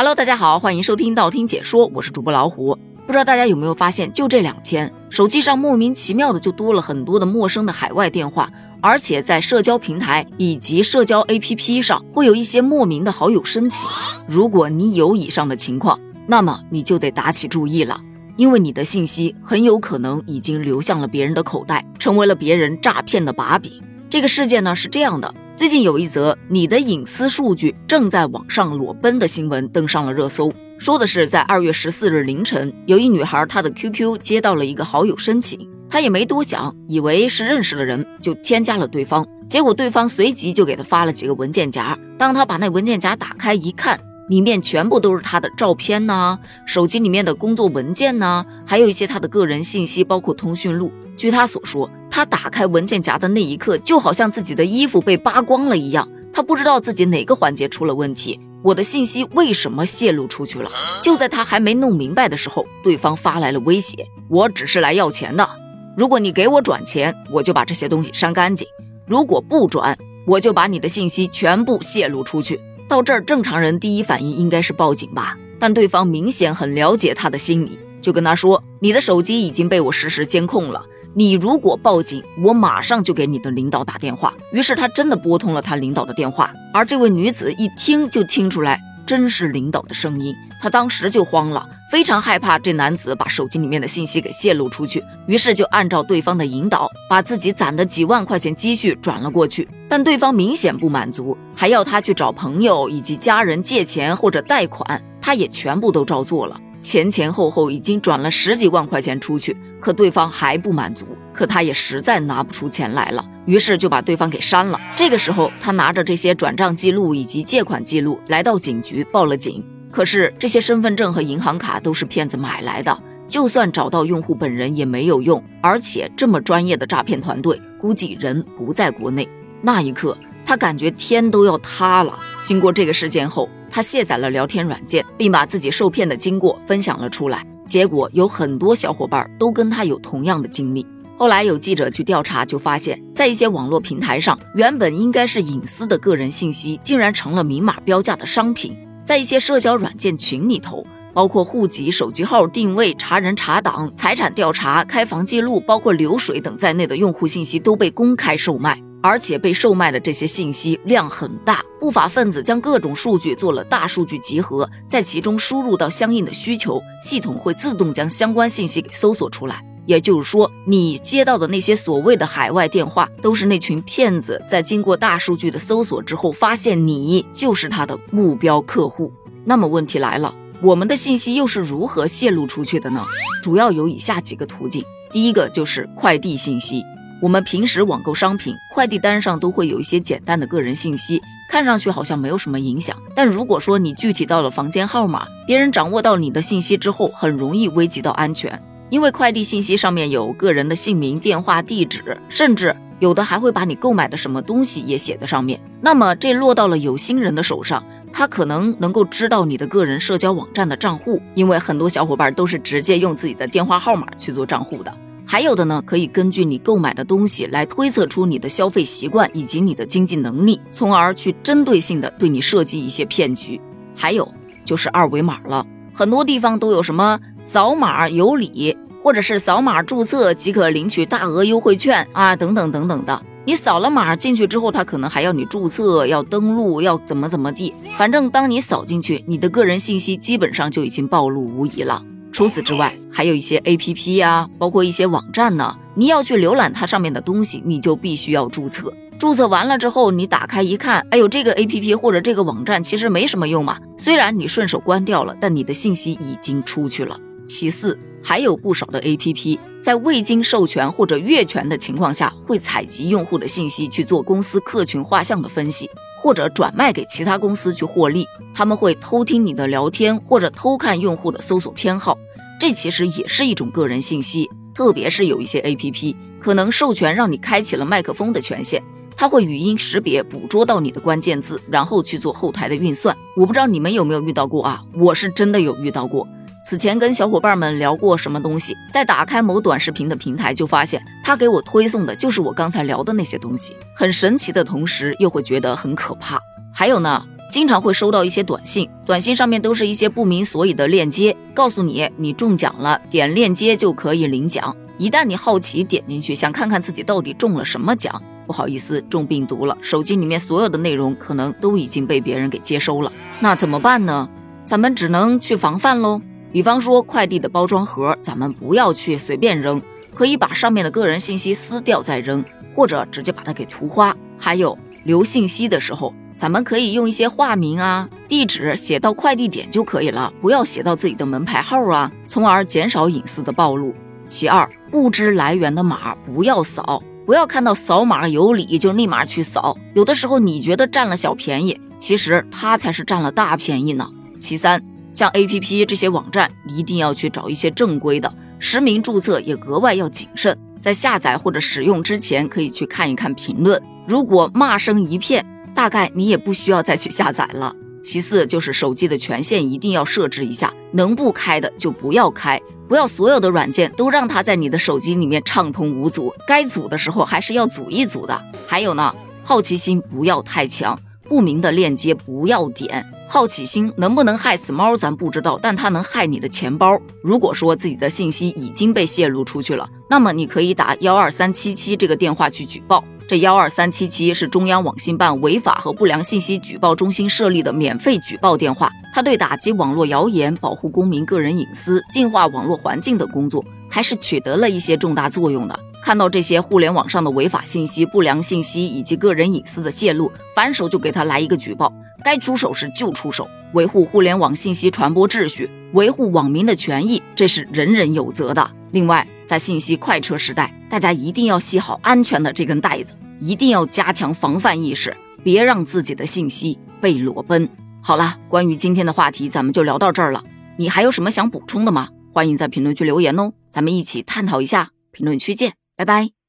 Hello，大家好，欢迎收听道听解说，我是主播老虎。不知道大家有没有发现，就这两天，手机上莫名其妙的就多了很多的陌生的海外电话，而且在社交平台以及社交 APP 上会有一些莫名的好友申请。如果你有以上的情况，那么你就得打起注意了，因为你的信息很有可能已经流向了别人的口袋，成为了别人诈骗的把柄。这个事件呢是这样的。最近有一则你的隐私数据正在网上裸奔的新闻登上了热搜，说的是在二月十四日凌晨，有一女孩她的 QQ 接到了一个好友申请，她也没多想，以为是认识的人，就添加了对方。结果对方随即就给她发了几个文件夹，当她把那文件夹打开一看，里面全部都是她的照片呐，手机里面的工作文件呐，还有一些她的个人信息，包括通讯录。据她所说。他打开文件夹的那一刻，就好像自己的衣服被扒光了一样。他不知道自己哪个环节出了问题，我的信息为什么泄露出去了？就在他还没弄明白的时候，对方发来了威胁：“我只是来要钱的，如果你给我转钱，我就把这些东西删干净；如果不转，我就把你的信息全部泄露出去。”到这儿，正常人第一反应应该是报警吧？但对方明显很了解他的心理，就跟他说：“你的手机已经被我实时监控了。”你如果报警，我马上就给你的领导打电话。于是他真的拨通了他领导的电话，而这位女子一听就听出来，真是领导的声音。她当时就慌了，非常害怕这男子把手机里面的信息给泄露出去，于是就按照对方的引导，把自己攒的几万块钱积蓄转了过去。但对方明显不满足，还要他去找朋友以及家人借钱或者贷款，他也全部都照做了。前前后后已经转了十几万块钱出去，可对方还不满足，可他也实在拿不出钱来了，于是就把对方给删了。这个时候，他拿着这些转账记录以及借款记录来到警局报了警。可是这些身份证和银行卡都是骗子买来的，就算找到用户本人也没有用，而且这么专业的诈骗团队估计人不在国内。那一刻，他感觉天都要塌了。经过这个事件后。他卸载了聊天软件，并把自己受骗的经过分享了出来。结果有很多小伙伴都跟他有同样的经历。后来有记者去调查，就发现，在一些网络平台上，原本应该是隐私的个人信息，竟然成了明码标价的商品。在一些社交软件群里头，包括户籍、手机号、定位、查人查档、财产调查、开房记录，包括流水等在内的用户信息都被公开售卖。而且被售卖的这些信息量很大，不法分子将各种数据做了大数据集合，在其中输入到相应的需求，系统会自动将相关信息给搜索出来。也就是说，你接到的那些所谓的海外电话，都是那群骗子在经过大数据的搜索之后，发现你就是他的目标客户。那么问题来了，我们的信息又是如何泄露出去的呢？主要有以下几个途径，第一个就是快递信息。我们平时网购商品，快递单上都会有一些简单的个人信息，看上去好像没有什么影响。但如果说你具体到了房间号码，别人掌握到你的信息之后，很容易危及到安全。因为快递信息上面有个人的姓名、电话、地址，甚至有的还会把你购买的什么东西也写在上面。那么这落到了有心人的手上，他可能能够知道你的个人社交网站的账户，因为很多小伙伴都是直接用自己的电话号码去做账户的。还有的呢，可以根据你购买的东西来推测出你的消费习惯以及你的经济能力，从而去针对性的对你设计一些骗局。还有就是二维码了，很多地方都有什么扫码有礼，或者是扫码注册即可领取大额优惠券啊，等等等等的。你扫了码进去之后，他可能还要你注册、要登录、要怎么怎么地。反正当你扫进去，你的个人信息基本上就已经暴露无遗了。除此之外，还有一些 A P P 呀，包括一些网站呢。你要去浏览它上面的东西，你就必须要注册。注册完了之后，你打开一看，哎呦，这个 A P P 或者这个网站其实没什么用嘛。虽然你顺手关掉了，但你的信息已经出去了。其次，还有不少的 A P P 在未经授权或者越权的情况下，会采集用户的信息去做公司客群画像的分析。或者转卖给其他公司去获利，他们会偷听你的聊天，或者偷看用户的搜索偏好，这其实也是一种个人信息。特别是有一些 APP 可能授权让你开启了麦克风的权限，它会语音识别捕捉到你的关键字，然后去做后台的运算。我不知道你们有没有遇到过啊？我是真的有遇到过。此前跟小伙伴们聊过什么东西，在打开某短视频的平台，就发现他给我推送的就是我刚才聊的那些东西，很神奇的同时又会觉得很可怕。还有呢，经常会收到一些短信，短信上面都是一些不明所以的链接，告诉你你中奖了，点链接就可以领奖。一旦你好奇点进去，想看看自己到底中了什么奖，不好意思，中病毒了，手机里面所有的内容可能都已经被别人给接收了。那怎么办呢？咱们只能去防范喽。比方说快递的包装盒，咱们不要去随便扔，可以把上面的个人信息撕掉再扔，或者直接把它给涂花。还有留信息的时候。咱们可以用一些化名啊、地址写到快递点就可以了，不要写到自己的门牌号啊，从而减少隐私的暴露。其二，不知来源的码不要扫，不要看到扫码有理就立马去扫，有的时候你觉得占了小便宜，其实他才是占了大便宜呢。其三，像 A P P 这些网站一定要去找一些正规的，实名注册也格外要谨慎，在下载或者使用之前可以去看一看评论，如果骂声一片。大概你也不需要再去下载了。其次就是手机的权限一定要设置一下，能不开的就不要开，不要所有的软件都让它在你的手机里面畅通无阻，该组的时候还是要组一组的。还有呢，好奇心不要太强，不明的链接不要点。好奇心能不能害死猫咱不知道，但它能害你的钱包。如果说自己的信息已经被泄露出去了，那么你可以打幺二三七七这个电话去举报。这幺二三七七是中央网信办违法和不良信息举报中心设立的免费举报电话，它对打击网络谣言、保护公民个人隐私、净化网络环境等工作还是取得了一些重大作用的。看到这些互联网上的违法信息、不良信息以及个人隐私的泄露，反手就给他来一个举报，该出手时就出手，维护互联网信息传播秩序，维护网民的权益，这是人人有责的。另外，在信息快车时代，大家一定要系好安全的这根带子。一定要加强防范意识，别让自己的信息被裸奔。好了，关于今天的话题，咱们就聊到这儿了。你还有什么想补充的吗？欢迎在评论区留言哦，咱们一起探讨一下。评论区见，拜拜。